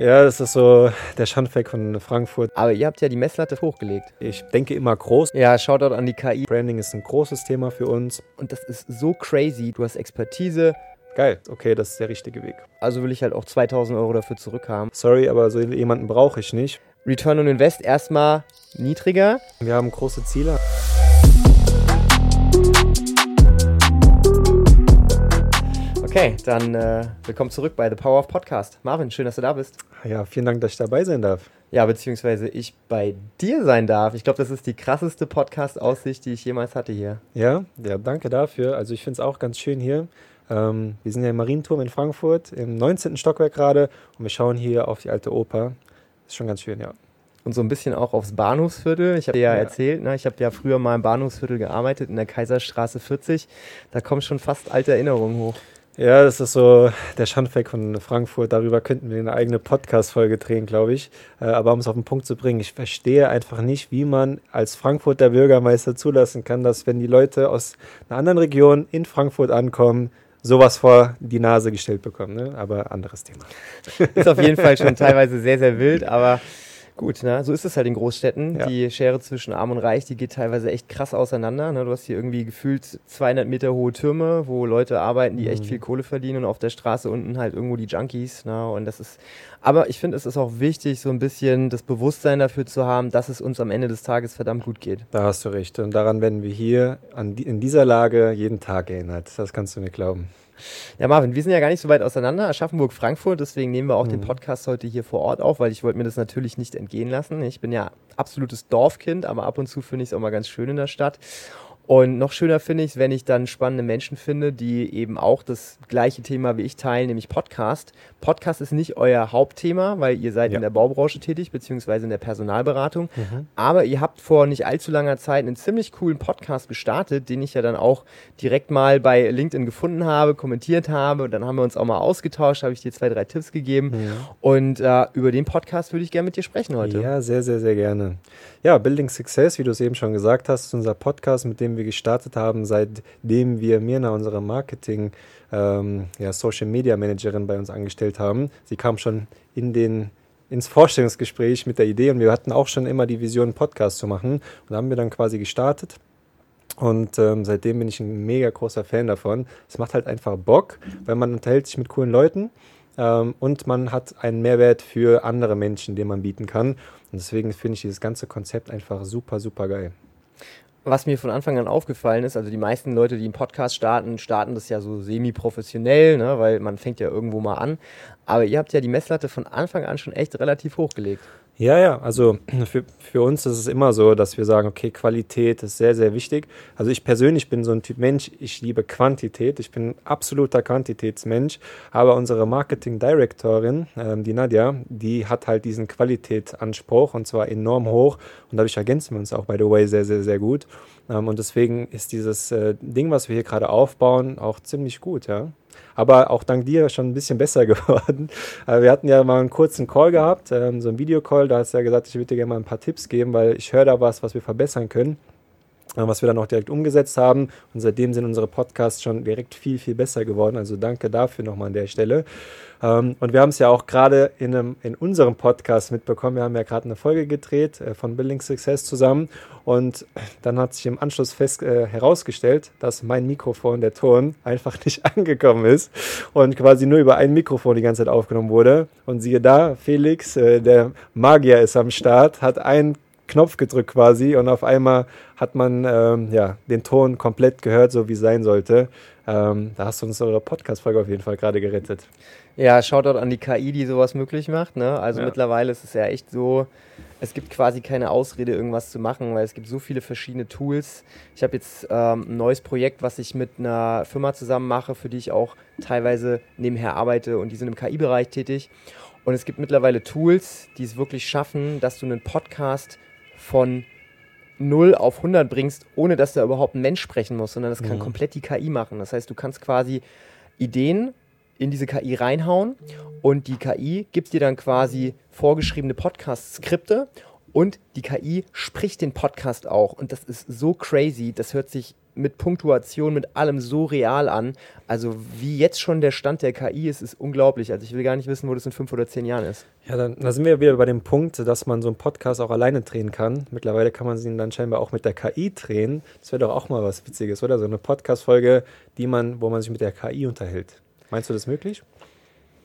Ja, das ist so der Schandfleck von Frankfurt. Aber ihr habt ja die Messlatte hochgelegt. Ich denke immer groß. Ja, Shoutout an die KI. Branding ist ein großes Thema für uns. Und das ist so crazy. Du hast Expertise. Geil, okay, das ist der richtige Weg. Also will ich halt auch 2000 Euro dafür zurückhaben. Sorry, aber so jemanden brauche ich nicht. Return on Invest erstmal niedriger. Wir haben große Ziele. Okay, dann äh, willkommen zurück bei The Power of Podcast. Marvin, schön, dass du da bist. Ja, vielen Dank, dass ich dabei sein darf. Ja, beziehungsweise ich bei dir sein darf. Ich glaube, das ist die krasseste Podcast-Aussicht, die ich jemals hatte hier. Ja, ja, danke dafür. Also ich finde es auch ganz schön hier. Ähm, wir sind ja im Marienturm in Frankfurt, im 19. Stockwerk gerade und wir schauen hier auf die alte Oper. Ist schon ganz schön, ja. Und so ein bisschen auch aufs Bahnhofsviertel. Ich habe dir ja, ja, erzählt, ne? ich habe ja früher mal im Bahnhofsviertel gearbeitet, in der Kaiserstraße 40. Da kommen schon fast alte Erinnerungen hoch. Ja, das ist so der Schandfleck von Frankfurt. Darüber könnten wir eine eigene Podcast-Folge drehen, glaube ich. Äh, aber um es auf den Punkt zu bringen, ich verstehe einfach nicht, wie man als Frankfurter Bürgermeister zulassen kann, dass wenn die Leute aus einer anderen Region in Frankfurt ankommen, sowas vor die Nase gestellt bekommen. Ne? Aber anderes Thema. Ist auf jeden Fall schon teilweise sehr, sehr wild, aber Gut, ne? so ist es halt in Großstädten. Ja. Die Schere zwischen Arm und Reich, die geht teilweise echt krass auseinander. Ne? Du hast hier irgendwie gefühlt 200 Meter hohe Türme, wo Leute arbeiten, die mhm. echt viel Kohle verdienen und auf der Straße unten halt irgendwo die Junkies. Ne? Und das ist, aber ich finde, es ist auch wichtig, so ein bisschen das Bewusstsein dafür zu haben, dass es uns am Ende des Tages verdammt gut geht. Da hast du recht. Und daran werden wir hier an die, in dieser Lage jeden Tag erinnert. Das kannst du mir glauben. Ja, Marvin, wir sind ja gar nicht so weit auseinander, Aschaffenburg, Frankfurt, deswegen nehmen wir auch mhm. den Podcast heute hier vor Ort auf, weil ich wollte mir das natürlich nicht entgehen lassen. Ich bin ja absolutes Dorfkind, aber ab und zu finde ich es auch mal ganz schön in der Stadt. Und noch schöner finde ich es, wenn ich dann spannende Menschen finde, die eben auch das gleiche Thema wie ich teilen, nämlich Podcast. Podcast ist nicht euer Hauptthema, weil ihr seid ja. in der Baubranche tätig, beziehungsweise in der Personalberatung. Mhm. Aber ihr habt vor nicht allzu langer Zeit einen ziemlich coolen Podcast gestartet, den ich ja dann auch direkt mal bei LinkedIn gefunden habe, kommentiert habe. Und dann haben wir uns auch mal ausgetauscht, habe ich dir zwei, drei Tipps gegeben. Ja. Und äh, über den Podcast würde ich gerne mit dir sprechen heute. Ja, sehr, sehr, sehr gerne. Ja, Building Success, wie du es eben schon gesagt hast, ist unser Podcast, mit dem wir gestartet haben, seitdem wir Mirna, unsere Marketing, ähm, ja, Social Media Managerin bei uns angestellt haben. Sie kam schon in den ins Vorstellungsgespräch mit der Idee und wir hatten auch schon immer die Vision, einen Podcast zu machen. Und haben wir dann quasi gestartet. Und ähm, seitdem bin ich ein mega großer Fan davon. Es macht halt einfach Bock, weil man unterhält sich mit coolen Leuten ähm, und man hat einen Mehrwert für andere Menschen, den man bieten kann. Und deswegen finde ich dieses ganze Konzept einfach super, super geil. Was mir von Anfang an aufgefallen ist, also die meisten Leute, die einen Podcast starten, starten das ja so semi-professionell, ne, weil man fängt ja irgendwo mal an. Aber ihr habt ja die Messlatte von Anfang an schon echt relativ hochgelegt. Ja, ja, also für, für uns ist es immer so, dass wir sagen, okay, Qualität ist sehr, sehr wichtig. Also ich persönlich bin so ein Typ Mensch, ich liebe Quantität, ich bin absoluter Quantitätsmensch, aber unsere Marketing Directorin, ähm, die Nadja, die hat halt diesen Qualitätsanspruch und zwar enorm hoch und dadurch ergänzen wir uns auch, by the way, sehr, sehr, sehr gut. Ähm, und deswegen ist dieses äh, Ding, was wir hier gerade aufbauen, auch ziemlich gut, ja aber auch dank dir schon ein bisschen besser geworden. Äh, wir hatten ja mal einen kurzen Call gehabt, ähm, so einen Videocall, da hast du ja gesagt, ich würde dir gerne mal ein paar Tipps geben, weil ich höre da was, was wir verbessern können was wir dann auch direkt umgesetzt haben. Und seitdem sind unsere Podcasts schon direkt viel, viel besser geworden. Also danke dafür nochmal an der Stelle. Ähm, und wir haben es ja auch gerade in, in unserem Podcast mitbekommen. Wir haben ja gerade eine Folge gedreht äh, von Building Success zusammen. Und dann hat sich im Anschluss fest äh, herausgestellt, dass mein Mikrofon, der Ton, einfach nicht angekommen ist und quasi nur über ein Mikrofon die ganze Zeit aufgenommen wurde. Und siehe da, Felix, äh, der Magier ist am Start, hat einen Knopf gedrückt quasi und auf einmal hat man ähm, ja, den Ton komplett gehört, so wie es sein sollte. Ähm, da hast du unsere Podcast-Folge auf jeden Fall gerade gerettet. Ja, Shoutout an die KI, die sowas möglich macht. Ne? Also ja. mittlerweile ist es ja echt so, es gibt quasi keine Ausrede, irgendwas zu machen, weil es gibt so viele verschiedene Tools. Ich habe jetzt ähm, ein neues Projekt, was ich mit einer Firma zusammen mache, für die ich auch teilweise nebenher arbeite und die sind im KI-Bereich tätig. Und es gibt mittlerweile Tools, die es wirklich schaffen, dass du einen Podcast von 0 auf 100 bringst, ohne dass da überhaupt ein Mensch sprechen muss, sondern das kann mhm. komplett die KI machen. Das heißt, du kannst quasi Ideen in diese KI reinhauen und die KI gibt dir dann quasi vorgeschriebene Podcast-Skripte und die KI spricht den Podcast auch. Und das ist so crazy, das hört sich mit Punktuation, mit allem so real an. Also wie jetzt schon der Stand der KI ist, ist unglaublich. Also ich will gar nicht wissen, wo das in fünf oder zehn Jahren ist. Ja, dann da sind wir wieder bei dem Punkt, dass man so einen Podcast auch alleine drehen kann. Mittlerweile kann man ihn dann scheinbar auch mit der KI drehen. Das wäre doch auch mal was Witziges, oder? So eine Podcast-Folge, die man, wo man sich mit der KI unterhält. Meinst du das möglich?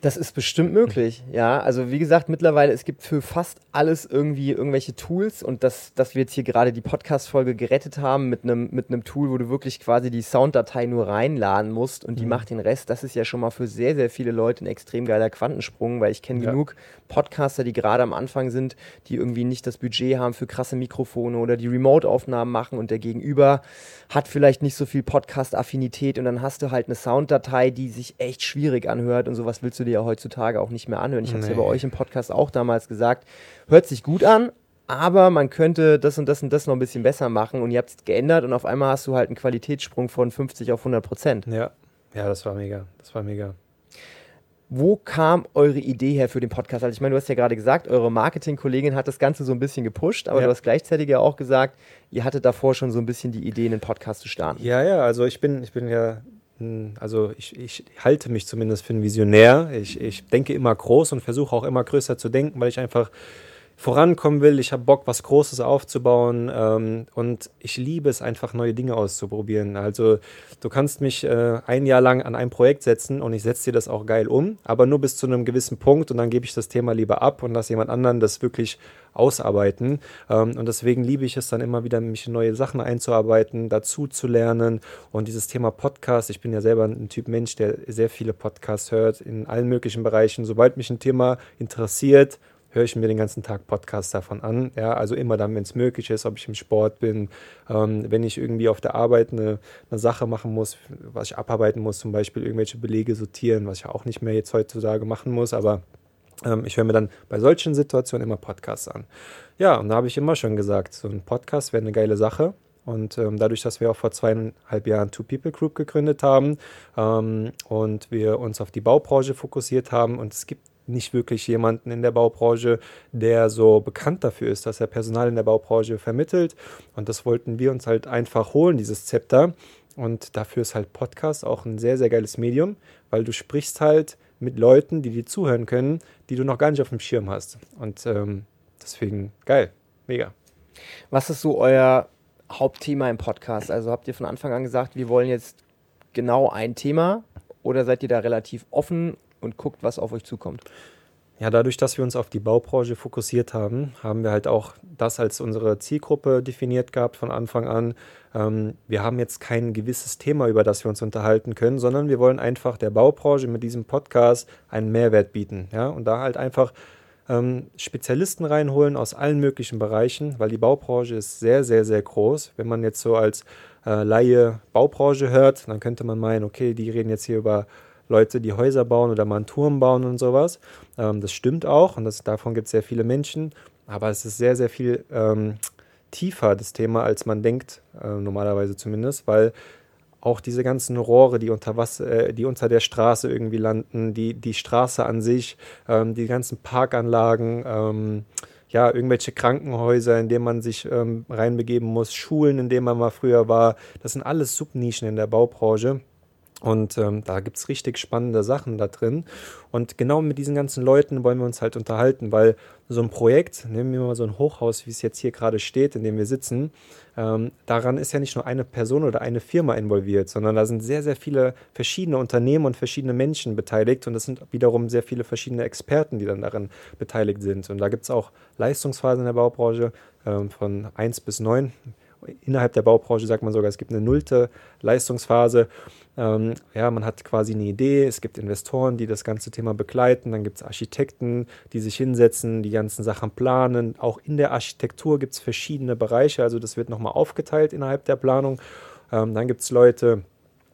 Das ist bestimmt möglich, ja. Also wie gesagt, mittlerweile, es gibt für fast alles irgendwie irgendwelche Tools und das, dass wir jetzt hier gerade die Podcast-Folge gerettet haben mit einem mit Tool, wo du wirklich quasi die Sounddatei nur reinladen musst und die mhm. macht den Rest, das ist ja schon mal für sehr, sehr viele Leute ein extrem geiler Quantensprung, weil ich kenne ja. genug Podcaster, die gerade am Anfang sind, die irgendwie nicht das Budget haben für krasse Mikrofone oder die Remote-Aufnahmen machen und der Gegenüber hat vielleicht nicht so viel Podcast-Affinität und dann hast du halt eine Sounddatei, die sich echt schwierig anhört und sowas willst du dir ja heutzutage auch nicht mehr anhören. Ich habe es nee. ja bei euch im Podcast auch damals gesagt. Hört sich gut an, aber man könnte das und das und das noch ein bisschen besser machen und ihr habt es geändert und auf einmal hast du halt einen Qualitätssprung von 50 auf 100 Prozent. Ja, ja, das war mega. Das war mega. Wo kam eure Idee her für den Podcast? Also ich meine, du hast ja gerade gesagt, eure Marketingkollegin hat das Ganze so ein bisschen gepusht, aber ja. du hast gleichzeitig ja auch gesagt, ihr hattet davor schon so ein bisschen die Idee, einen Podcast zu starten. Ja, ja, also ich bin, ich bin ja also ich, ich, halte mich zumindest für einen Visionär. Ich, ich denke immer groß und versuche auch immer größer zu denken, weil ich einfach vorankommen will. Ich habe Bock, was Großes aufzubauen ähm, und ich liebe es einfach, neue Dinge auszuprobieren. Also du kannst mich äh, ein Jahr lang an ein Projekt setzen und ich setze dir das auch geil um, aber nur bis zu einem gewissen Punkt und dann gebe ich das Thema lieber ab und lasse jemand anderen das wirklich ausarbeiten. Ähm, und deswegen liebe ich es dann immer wieder, mich in neue Sachen einzuarbeiten, dazu zu lernen und dieses Thema Podcast. Ich bin ja selber ein Typ Mensch, der sehr viele Podcasts hört in allen möglichen Bereichen. Sobald mich ein Thema interessiert, höre ich mir den ganzen Tag Podcasts davon an. Ja, also immer dann, wenn es möglich ist, ob ich im Sport bin, ähm, wenn ich irgendwie auf der Arbeit eine, eine, Sache machen muss, was ich abarbeiten muss, zum Beispiel irgendwelche Belege sortieren, was ich auch nicht mehr jetzt heutzutage machen muss, aber ähm, ich höre mir dann bei solchen Situationen immer Podcasts an. Ja, und da habe ich immer schon gesagt, so ein Podcast wäre eine geile Sache. Und ähm, dadurch, dass wir auch vor zweieinhalb Jahren Two People Group gegründet haben ähm, und wir uns auf die Baubranche fokussiert haben und es gibt nicht wirklich jemanden in der Baubranche, der so bekannt dafür ist, dass er Personal in der Baubranche vermittelt. Und das wollten wir uns halt einfach holen, dieses Zepter. Und dafür ist halt Podcast auch ein sehr, sehr geiles Medium, weil du sprichst halt mit Leuten, die dir zuhören können, die du noch gar nicht auf dem Schirm hast. Und ähm, deswegen geil, mega. Was ist so euer Hauptthema im Podcast? Also habt ihr von Anfang an gesagt, wir wollen jetzt genau ein Thema oder seid ihr da relativ offen und guckt, was auf euch zukommt. Ja, dadurch, dass wir uns auf die Baubranche fokussiert haben, haben wir halt auch das als unsere Zielgruppe definiert gehabt von Anfang an. Ähm, wir haben jetzt kein gewisses Thema, über das wir uns unterhalten können, sondern wir wollen einfach der Baubranche mit diesem Podcast einen Mehrwert bieten. Ja? Und da halt einfach ähm, Spezialisten reinholen aus allen möglichen Bereichen, weil die Baubranche ist sehr, sehr, sehr groß. Wenn man jetzt so als äh, Laie Baubranche hört, dann könnte man meinen, okay, die reden jetzt hier über Leute, die Häuser bauen oder mal einen Turm bauen und sowas. Ähm, das stimmt auch und das, davon gibt es sehr viele Menschen, aber es ist sehr, sehr viel ähm, tiefer, das Thema, als man denkt, äh, normalerweise zumindest, weil auch diese ganzen Rohre, die unter Wasser, äh, die unter der Straße irgendwie landen, die, die Straße an sich, ähm, die ganzen Parkanlagen, ähm, ja, irgendwelche Krankenhäuser, in denen man sich ähm, reinbegeben muss, Schulen, in denen man mal früher war, das sind alles Subnischen in der Baubranche. Und ähm, da gibt es richtig spannende Sachen da drin. Und genau mit diesen ganzen Leuten wollen wir uns halt unterhalten, weil so ein Projekt, nehmen wir mal so ein Hochhaus, wie es jetzt hier gerade steht, in dem wir sitzen, ähm, daran ist ja nicht nur eine Person oder eine Firma involviert, sondern da sind sehr, sehr viele verschiedene Unternehmen und verschiedene Menschen beteiligt. Und das sind wiederum sehr viele verschiedene Experten, die dann daran beteiligt sind. Und da gibt es auch Leistungsphasen in der Baubranche ähm, von 1 bis 9 innerhalb der Baubranche sagt man sogar, es gibt eine nullte Leistungsphase. Ähm, ja, man hat quasi eine Idee, es gibt Investoren, die das ganze Thema begleiten, dann gibt es Architekten, die sich hinsetzen, die ganzen Sachen planen. Auch in der Architektur gibt es verschiedene Bereiche, also das wird nochmal aufgeteilt innerhalb der Planung. Ähm, dann gibt es Leute,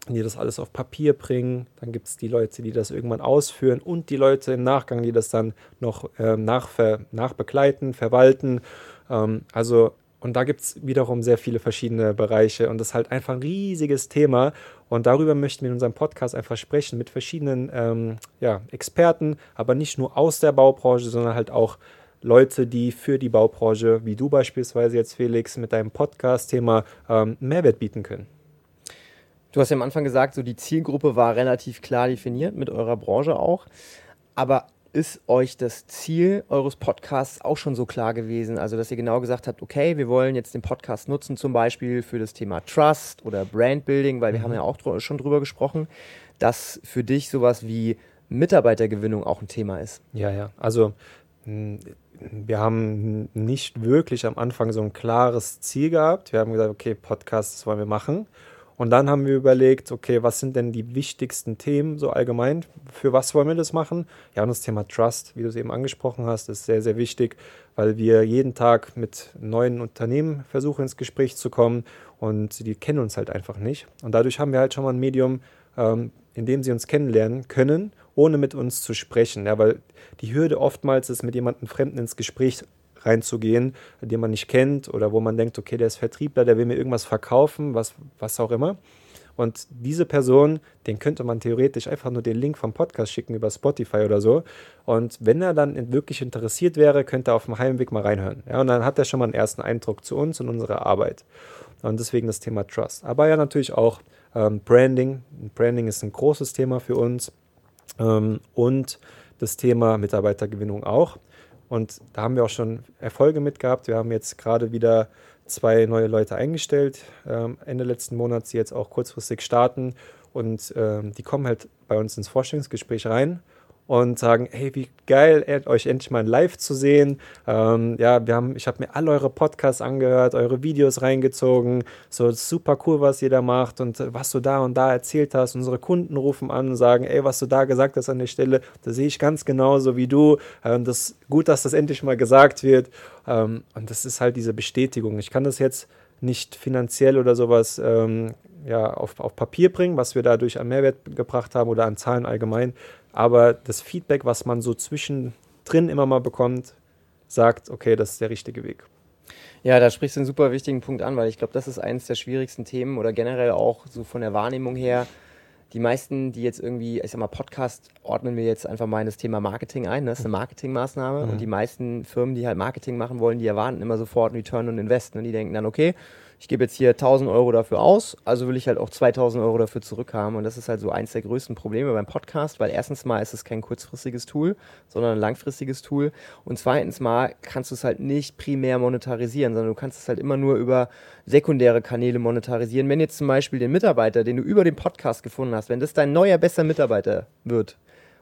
die das alles auf Papier bringen. Dann gibt es die Leute, die das irgendwann ausführen und die Leute im Nachgang, die das dann noch ähm, nachbegleiten, verwalten. Ähm, also und da gibt es wiederum sehr viele verschiedene Bereiche und das ist halt einfach ein riesiges Thema. Und darüber möchten wir in unserem Podcast einfach sprechen mit verschiedenen ähm, ja, Experten, aber nicht nur aus der Baubranche, sondern halt auch Leute, die für die Baubranche, wie du beispielsweise jetzt, Felix, mit deinem Podcast-Thema ähm, Mehrwert bieten können. Du hast ja am Anfang gesagt, so die Zielgruppe war relativ klar definiert mit eurer Branche auch. Aber ist euch das Ziel eures Podcasts auch schon so klar gewesen? Also, dass ihr genau gesagt habt, okay, wir wollen jetzt den Podcast nutzen, zum Beispiel für das Thema Trust oder Brandbuilding, weil wir mhm. haben ja auch dr schon drüber gesprochen, dass für dich sowas wie Mitarbeitergewinnung auch ein Thema ist. Ja, ja. Also, wir haben nicht wirklich am Anfang so ein klares Ziel gehabt. Wir haben gesagt, okay, Podcast, das wollen wir machen. Und dann haben wir überlegt, okay, was sind denn die wichtigsten Themen so allgemein? Für was wollen wir das machen? Ja, und das Thema Trust, wie du es eben angesprochen hast, ist sehr, sehr wichtig, weil wir jeden Tag mit neuen Unternehmen versuchen ins Gespräch zu kommen und die kennen uns halt einfach nicht. Und dadurch haben wir halt schon mal ein Medium, ähm, in dem sie uns kennenlernen können, ohne mit uns zu sprechen. Ja, weil die Hürde oftmals ist, mit jemandem Fremden ins Gespräch reinzugehen, den man nicht kennt oder wo man denkt, okay, der ist Vertriebler, der will mir irgendwas verkaufen, was, was auch immer. Und diese Person, den könnte man theoretisch einfach nur den Link vom Podcast schicken über Spotify oder so. Und wenn er dann wirklich interessiert wäre, könnte er auf dem Heimweg mal reinhören. Ja, und dann hat er schon mal einen ersten Eindruck zu uns und unserer Arbeit. Und deswegen das Thema Trust. Aber ja, natürlich auch ähm, Branding. Branding ist ein großes Thema für uns. Ähm, und das Thema Mitarbeitergewinnung auch. Und da haben wir auch schon Erfolge mit gehabt. Wir haben jetzt gerade wieder zwei neue Leute eingestellt, ähm, Ende letzten Monats, die jetzt auch kurzfristig starten. Und ähm, die kommen halt bei uns ins Vorstellungsgespräch rein und sagen, hey, wie geil, euch endlich mal live zu sehen. Ähm, ja, wir haben, ich habe mir alle eure Podcasts angehört, eure Videos reingezogen. So super cool, was ihr da macht und äh, was du da und da erzählt hast. Unsere Kunden rufen an und sagen, ey, was du da gesagt hast an der Stelle, das sehe ich ganz genauso wie du. Ähm, das gut, dass das endlich mal gesagt wird. Ähm, und das ist halt diese Bestätigung. Ich kann das jetzt nicht finanziell oder sowas ähm, ja, auf, auf Papier bringen, was wir dadurch an Mehrwert gebracht haben oder an Zahlen allgemein. Aber das Feedback, was man so zwischendrin immer mal bekommt, sagt, okay, das ist der richtige Weg. Ja, da sprichst du einen super wichtigen Punkt an, weil ich glaube, das ist eines der schwierigsten Themen oder generell auch so von der Wahrnehmung her. Die meisten, die jetzt irgendwie, ich sag mal, Podcast ordnen wir jetzt einfach mal in das Thema Marketing ein. Ne? Das ist eine Marketingmaßnahme. Mhm. Und die meisten Firmen, die halt Marketing machen wollen, die erwarten immer sofort Return und Invest. Und die denken dann, okay, ich gebe jetzt hier 1000 Euro dafür aus, also will ich halt auch 2000 Euro dafür zurückhaben. Und das ist halt so eins der größten Probleme beim Podcast, weil erstens mal ist es kein kurzfristiges Tool, sondern ein langfristiges Tool. Und zweitens mal kannst du es halt nicht primär monetarisieren, sondern du kannst es halt immer nur über sekundäre Kanäle monetarisieren. Wenn jetzt zum Beispiel den Mitarbeiter, den du über den Podcast gefunden hast, wenn das dein neuer, besser Mitarbeiter wird,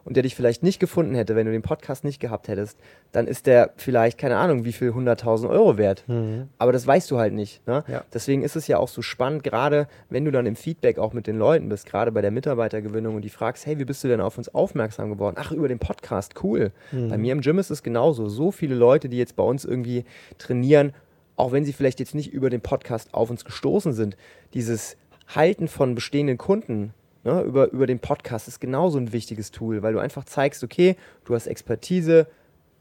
und der dich vielleicht nicht gefunden hätte, wenn du den Podcast nicht gehabt hättest, dann ist der vielleicht, keine Ahnung, wie viel 100.000 Euro wert. Mhm. Aber das weißt du halt nicht. Ne? Ja. Deswegen ist es ja auch so spannend, gerade wenn du dann im Feedback auch mit den Leuten bist, gerade bei der Mitarbeitergewinnung und die fragst, hey, wie bist du denn auf uns aufmerksam geworden? Ach, über den Podcast, cool. Mhm. Bei mir im Gym ist es genauso. So viele Leute, die jetzt bei uns irgendwie trainieren, auch wenn sie vielleicht jetzt nicht über den Podcast auf uns gestoßen sind, dieses Halten von bestehenden Kunden ne, über, über den Podcast ist genauso ein wichtiges Tool, weil du einfach zeigst, okay, du hast Expertise,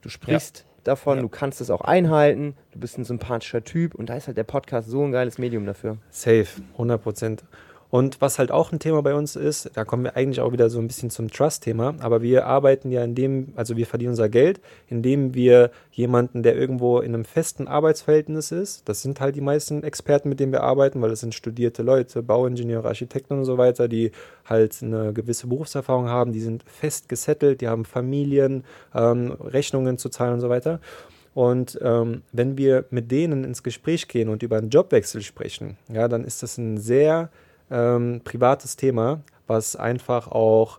du sprichst ja. davon, ja. du kannst es auch einhalten, du bist ein sympathischer Typ und da ist halt der Podcast so ein geiles Medium dafür. Safe, 100 Prozent. Und was halt auch ein Thema bei uns ist, da kommen wir eigentlich auch wieder so ein bisschen zum Trust-Thema, aber wir arbeiten ja in dem, also wir verdienen unser Geld, indem wir jemanden, der irgendwo in einem festen Arbeitsverhältnis ist, das sind halt die meisten Experten, mit denen wir arbeiten, weil das sind studierte Leute, Bauingenieure, Architekten und so weiter, die halt eine gewisse Berufserfahrung haben, die sind fest gesettelt, die haben Familien, ähm, Rechnungen zu zahlen und so weiter. Und ähm, wenn wir mit denen ins Gespräch gehen und über einen Jobwechsel sprechen, ja, dann ist das ein sehr ähm, privates Thema, was einfach auch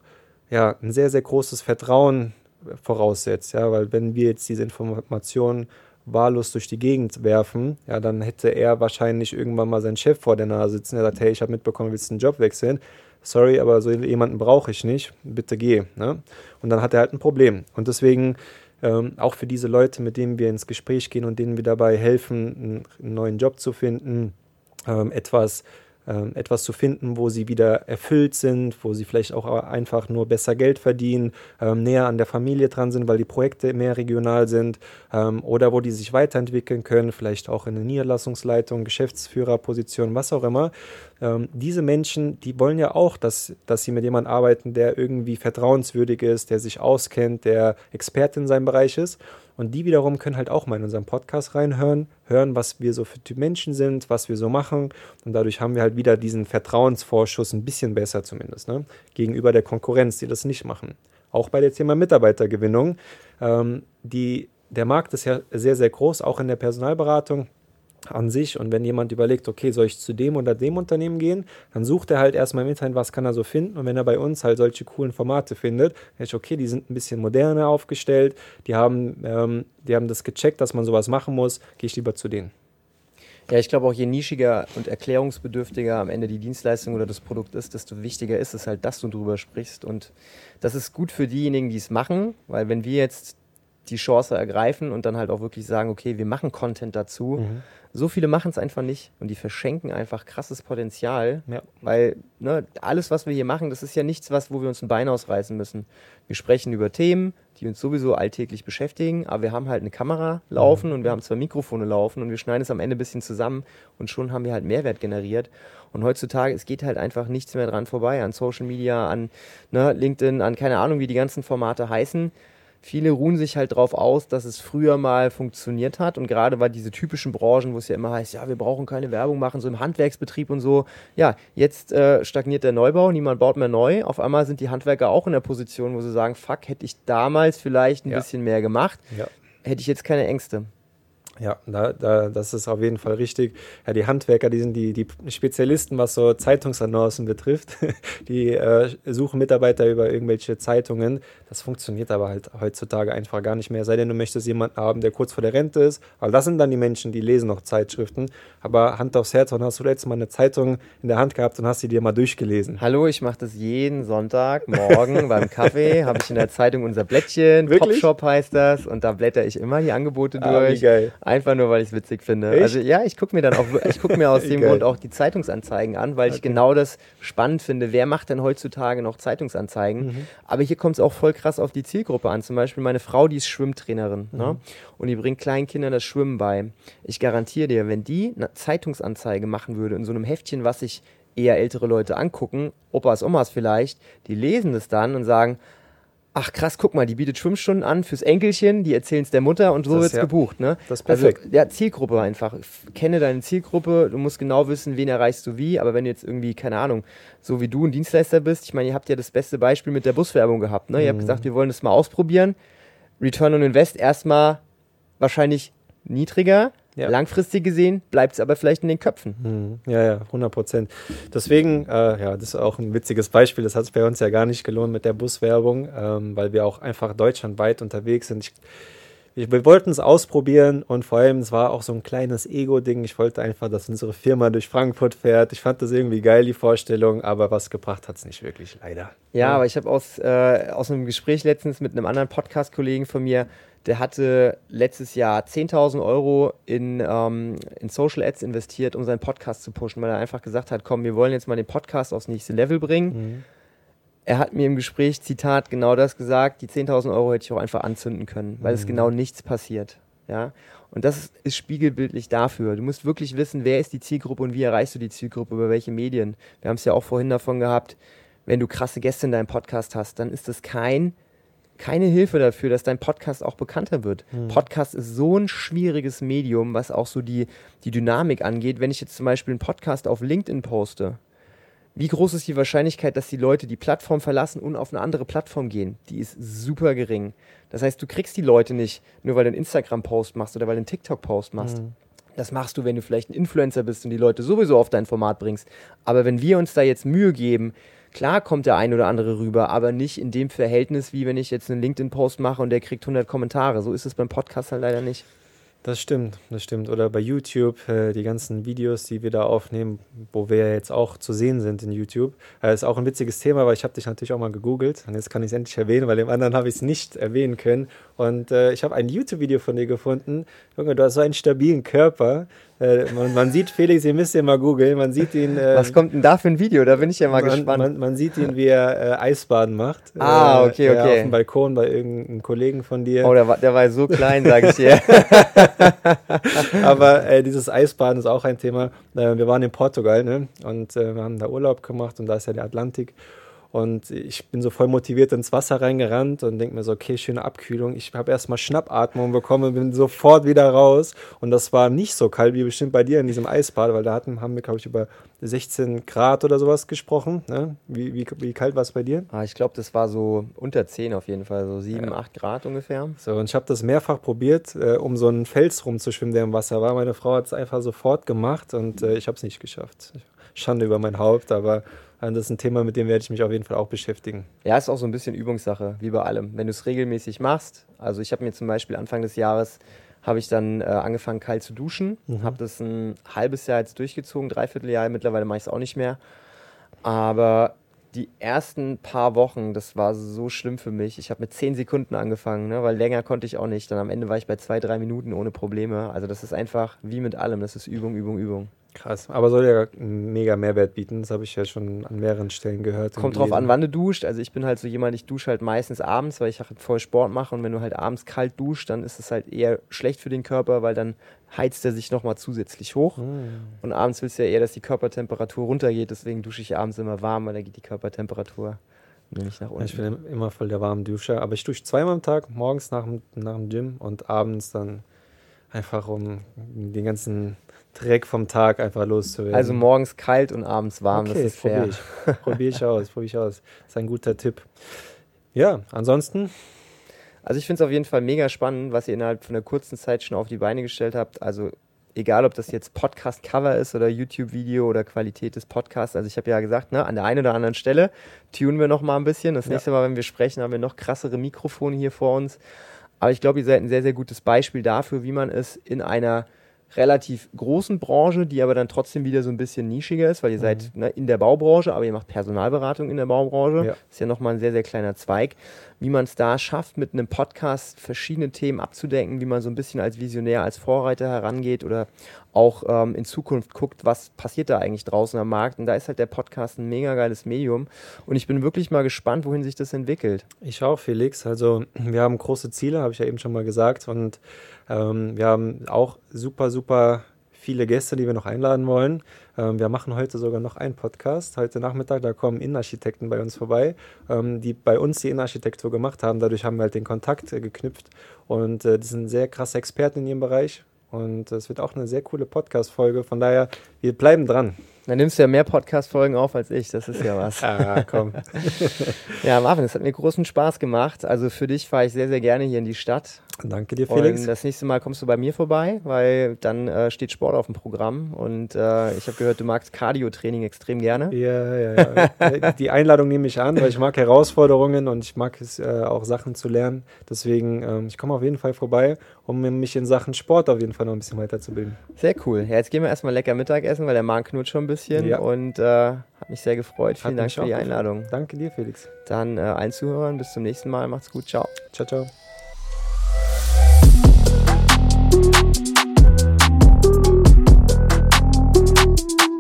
ja, ein sehr, sehr großes Vertrauen voraussetzt. Ja, weil wenn wir jetzt diese Informationen wahllos durch die Gegend werfen, ja, dann hätte er wahrscheinlich irgendwann mal seinen Chef vor der Nase sitzen, der sagt, hey, ich habe mitbekommen, willst du einen Job wechseln? Sorry, aber so jemanden brauche ich nicht, bitte geh. Ne? Und dann hat er halt ein Problem. Und deswegen ähm, auch für diese Leute, mit denen wir ins Gespräch gehen und denen wir dabei helfen, einen neuen Job zu finden, ähm, etwas ähm, etwas zu finden, wo sie wieder erfüllt sind, wo sie vielleicht auch einfach nur besser Geld verdienen, ähm, näher an der Familie dran sind, weil die Projekte mehr regional sind ähm, oder wo die sich weiterentwickeln können, vielleicht auch in eine Niederlassungsleitung, Geschäftsführerposition, was auch immer. Ähm, diese Menschen, die wollen ja auch, dass, dass sie mit jemandem arbeiten, der irgendwie vertrauenswürdig ist, der sich auskennt, der Experte in seinem Bereich ist. Und die wiederum können halt auch mal in unseren Podcast reinhören, hören, was wir so für Menschen sind, was wir so machen. Und dadurch haben wir halt wieder diesen Vertrauensvorschuss ein bisschen besser zumindest, ne? gegenüber der Konkurrenz, die das nicht machen. Auch bei dem Thema Mitarbeitergewinnung. Ähm, die, der Markt ist ja sehr, sehr groß, auch in der Personalberatung an sich. Und wenn jemand überlegt, okay, soll ich zu dem oder dem Unternehmen gehen, dann sucht er halt erstmal im Internet, was kann er so finden. Und wenn er bei uns halt solche coolen Formate findet, dann ist okay, die sind ein bisschen moderner aufgestellt, die haben, ähm, die haben das gecheckt, dass man sowas machen muss, gehe ich lieber zu denen. Ja, ich glaube auch, je nischiger und erklärungsbedürftiger am Ende die Dienstleistung oder das Produkt ist, desto wichtiger ist es halt, dass du drüber sprichst. Und das ist gut für diejenigen, die es machen, weil wenn wir jetzt die Chance ergreifen und dann halt auch wirklich sagen, okay, wir machen Content dazu, mhm so viele machen es einfach nicht und die verschenken einfach krasses Potenzial, ja. weil ne, alles, was wir hier machen, das ist ja nichts, was, wo wir uns ein Bein ausreißen müssen. Wir sprechen über Themen, die uns sowieso alltäglich beschäftigen, aber wir haben halt eine Kamera laufen mhm. und wir haben zwei Mikrofone laufen und wir schneiden es am Ende ein bisschen zusammen und schon haben wir halt Mehrwert generiert. Und heutzutage, es geht halt einfach nichts mehr dran vorbei an Social Media, an ne, LinkedIn, an keine Ahnung, wie die ganzen Formate heißen Viele ruhen sich halt darauf aus, dass es früher mal funktioniert hat und gerade bei diese typischen Branchen, wo es ja immer heißt, ja, wir brauchen keine Werbung machen, so im Handwerksbetrieb und so. Ja, jetzt äh, stagniert der Neubau, niemand baut mehr neu. Auf einmal sind die Handwerker auch in der Position, wo sie sagen, fuck, hätte ich damals vielleicht ein ja. bisschen mehr gemacht, ja. hätte ich jetzt keine Ängste. Ja, da, da, das ist auf jeden Fall richtig. Ja, die Handwerker, die sind die, die Spezialisten, was so Zeitungsannoncen betrifft. Die äh, suchen Mitarbeiter über irgendwelche Zeitungen. Das funktioniert aber halt heutzutage einfach gar nicht mehr. Sei denn, du möchtest jemanden haben, der kurz vor der Rente ist. Weil das sind dann die Menschen, die lesen noch Zeitschriften. Aber Hand aufs Herz, wann hast du letztes Mal eine Zeitung in der Hand gehabt und hast sie dir mal durchgelesen? Hallo, ich mache das jeden Sonntag morgen beim Kaffee. Habe ich in der Zeitung unser Blättchen. Wirklich? Shop heißt das. Und da blätter ich immer die Angebote ah, durch. Wie geil. Einfach nur, weil ich es witzig finde. Echt? Also ja, ich gucke mir dann auch, ich gucke mir aus dem Grund auch die Zeitungsanzeigen an, weil okay. ich genau das spannend finde. Wer macht denn heutzutage noch Zeitungsanzeigen? Mhm. Aber hier kommt es auch voll krass auf die Zielgruppe an. Zum Beispiel meine Frau, die ist Schwimmtrainerin. Ne? Mhm. Ne? Und die bringt kleinen Kindern das Schwimmen bei. Ich garantiere dir, wenn die eine Zeitungsanzeige machen würde in so einem Heftchen, was sich eher ältere Leute angucken, Opas, Omas vielleicht, die lesen es dann und sagen, ach krass, guck mal, die bietet Schwimmstunden an fürs Enkelchen, die erzählen es der Mutter und so wird es ja, gebucht. Ne? Das ist also, perfekt. Also, ja, Zielgruppe einfach. Kenne deine Zielgruppe, du musst genau wissen, wen erreichst du wie, aber wenn du jetzt irgendwie, keine Ahnung, so wie du ein Dienstleister bist, ich meine, ihr habt ja das beste Beispiel mit der Buswerbung gehabt. Ne? Ihr habt mhm. gesagt, wir wollen das mal ausprobieren. Return on Invest erstmal wahrscheinlich niedriger, ja. Langfristig gesehen bleibt es aber vielleicht in den Köpfen. Mhm. Ja, ja, 100 Prozent. Deswegen, äh, ja, das ist auch ein witziges Beispiel. Das hat es bei uns ja gar nicht gelohnt mit der Buswerbung, ähm, weil wir auch einfach deutschlandweit unterwegs sind. Ich, wir wollten es ausprobieren und vor allem, es war auch so ein kleines Ego-Ding. Ich wollte einfach, dass unsere Firma durch Frankfurt fährt. Ich fand das irgendwie geil, die Vorstellung, aber was gebracht hat es nicht wirklich, leider. Ja, ja. aber ich habe aus, äh, aus einem Gespräch letztens mit einem anderen Podcast-Kollegen von mir der hatte letztes Jahr 10.000 Euro in, ähm, in Social Ads investiert, um seinen Podcast zu pushen, weil er einfach gesagt hat, komm, wir wollen jetzt mal den Podcast aufs nächste Level bringen. Mhm. Er hat mir im Gespräch, Zitat, genau das gesagt, die 10.000 Euro hätte ich auch einfach anzünden können, weil mhm. es genau nichts passiert. Ja? Und das ist spiegelbildlich dafür. Du musst wirklich wissen, wer ist die Zielgruppe und wie erreichst du die Zielgruppe, über welche Medien. Wir haben es ja auch vorhin davon gehabt, wenn du krasse Gäste in deinem Podcast hast, dann ist das kein keine Hilfe dafür, dass dein Podcast auch bekannter wird. Mhm. Podcast ist so ein schwieriges Medium, was auch so die, die Dynamik angeht. Wenn ich jetzt zum Beispiel einen Podcast auf LinkedIn poste, wie groß ist die Wahrscheinlichkeit, dass die Leute die Plattform verlassen und auf eine andere Plattform gehen? Die ist super gering. Das heißt, du kriegst die Leute nicht, nur weil du einen Instagram-Post machst oder weil du einen TikTok-Post machst. Mhm. Das machst du, wenn du vielleicht ein Influencer bist und die Leute sowieso auf dein Format bringst. Aber wenn wir uns da jetzt Mühe geben, Klar kommt der ein oder andere rüber, aber nicht in dem Verhältnis, wie wenn ich jetzt einen LinkedIn-Post mache und der kriegt 100 Kommentare. So ist es beim Podcast halt leider nicht. Das stimmt, das stimmt. Oder bei YouTube, äh, die ganzen Videos, die wir da aufnehmen, wo wir jetzt auch zu sehen sind in YouTube. Äh, ist auch ein witziges Thema, weil ich habe dich natürlich auch mal gegoogelt und jetzt kann ich es endlich erwähnen, weil dem anderen habe ich es nicht erwähnen können. Und äh, ich habe ein YouTube-Video von dir gefunden. Junge, du hast so einen stabilen Körper. Äh, man, man, sieht Felix, ihr müsst ja mal googeln, man sieht ihn. Äh, Was kommt denn da für ein Video? Da bin ich ja mal man, gespannt. Man, man, sieht ihn, wie er äh, Eisbaden macht. Ah, okay, äh, okay. auf dem Balkon bei irgendeinem Kollegen von dir. Oh, der war, der war so klein, sage ich dir. Aber äh, dieses Eisbaden ist auch ein Thema. Wir waren in Portugal ne? und wir haben da Urlaub gemacht und da ist ja der Atlantik. Und ich bin so voll motiviert ins Wasser reingerannt und denke mir so, okay, schöne Abkühlung. Ich habe erstmal Schnappatmung bekommen, bin sofort wieder raus. Und das war nicht so kalt wie bestimmt bei dir in diesem Eisbad, weil da hatten, haben wir, glaube ich, über 16 Grad oder sowas gesprochen. Ne? Wie, wie, wie kalt war es bei dir? Ah, ich glaube, das war so unter 10 auf jeden Fall, so 7, ja. 8 Grad ungefähr. So, und ich habe das mehrfach probiert, äh, um so einen Fels rumzuschwimmen, der im Wasser war. Meine Frau hat es einfach sofort gemacht und äh, ich habe es nicht geschafft. Schande über mein Haupt, aber das ist ein Thema, mit dem werde ich mich auf jeden Fall auch beschäftigen. Ja, ist auch so ein bisschen Übungssache, wie bei allem. Wenn du es regelmäßig machst, also ich habe mir zum Beispiel Anfang des Jahres habe ich dann äh, angefangen kalt zu duschen, mhm. habe das ein halbes Jahr jetzt durchgezogen, dreiviertel Jahr, mittlerweile mache ich es auch nicht mehr. Aber die ersten paar Wochen, das war so schlimm für mich. Ich habe mit zehn Sekunden angefangen, ne, weil länger konnte ich auch nicht. Dann am Ende war ich bei zwei, drei Minuten ohne Probleme. Also das ist einfach wie mit allem, das ist Übung, Übung, Übung. Krass, aber soll ja einen mega Mehrwert bieten, das habe ich ja schon an mehreren Stellen gehört. Kommt drauf an, wann du duscht. Also ich bin halt so jemand, ich dusche halt meistens abends, weil ich halt voll Sport mache und wenn du halt abends kalt duscht, dann ist es halt eher schlecht für den Körper, weil dann heizt er sich nochmal zusätzlich hoch. Mm. Und abends willst du ja eher, dass die Körpertemperatur runtergeht, deswegen dusche ich abends immer warm, weil dann geht die Körpertemperatur nämlich nach unten. Ich bin immer voll der warme Duscher, aber ich dusche zweimal am Tag, morgens nach, nach dem Gym und abends dann einfach um den ganzen Dreck vom Tag einfach loszuwerden. Also morgens kalt und abends warm, okay, das ist fair. Probier ich. probier ich aus, probier ich aus. Das ist ein guter Tipp. Ja, ansonsten. Also ich finde es auf jeden Fall mega spannend, was ihr innerhalb von einer kurzen Zeit schon auf die Beine gestellt habt. Also egal, ob das jetzt Podcast-Cover ist oder YouTube-Video oder Qualität des Podcasts. Also ich habe ja gesagt, ne, an der einen oder anderen Stelle tunen wir noch mal ein bisschen. Das ja. nächste Mal, wenn wir sprechen, haben wir noch krassere Mikrofone hier vor uns. Aber ich glaube, ihr seid ein sehr, sehr gutes Beispiel dafür, wie man es in einer relativ großen Branche, die aber dann trotzdem wieder so ein bisschen nischiger ist, weil ihr mhm. seid ne, in der Baubranche, aber ihr macht Personalberatung in der Baubranche. Ja. Ist ja nochmal ein sehr, sehr kleiner Zweig. Wie man es da schafft, mit einem Podcast verschiedene Themen abzudenken, wie man so ein bisschen als Visionär, als Vorreiter herangeht oder auch ähm, in Zukunft guckt, was passiert da eigentlich draußen am Markt. Und da ist halt der Podcast ein mega geiles Medium. Und ich bin wirklich mal gespannt, wohin sich das entwickelt. Ich auch, Felix. Also wir haben große Ziele, habe ich ja eben schon mal gesagt. Und ähm, wir haben auch super, super viele Gäste, die wir noch einladen wollen. Ähm, wir machen heute sogar noch einen Podcast. Heute Nachmittag, da kommen Innenarchitekten bei uns vorbei, ähm, die bei uns die Innenarchitektur gemacht haben. Dadurch haben wir halt den Kontakt äh, geknüpft. Und äh, die sind sehr krasse Experten in ihrem Bereich. Und es wird auch eine sehr coole Podcast-Folge. Von daher, wir bleiben dran. Dann nimmst du ja mehr Podcast-Folgen auf als ich. Das ist ja was. ah, komm. ja, Marvin, es hat mir großen Spaß gemacht. Also für dich fahre ich sehr, sehr gerne hier in die Stadt. Danke dir, Felix. Und das nächste Mal kommst du bei mir vorbei, weil dann äh, steht Sport auf dem Programm. Und äh, ich habe gehört, du magst Cardio-Training extrem gerne. Ja, ja, ja. Die Einladung nehme ich an, weil ich mag Herausforderungen und ich mag es äh, auch Sachen zu lernen. Deswegen, ähm, ich komme auf jeden Fall vorbei, um mich in Sachen Sport auf jeden Fall noch ein bisschen weiterzubilden. Sehr cool. Ja, jetzt gehen wir erstmal lecker Mittagessen, weil der Magen knurrt schon ein bisschen. Ja. Und äh, hat mich sehr gefreut. Vielen Dank für die Einladung. Danke dir, Felix. Dann äh, allen Zuhörern, bis zum nächsten Mal. Macht's gut. Ciao. Ciao, ciao.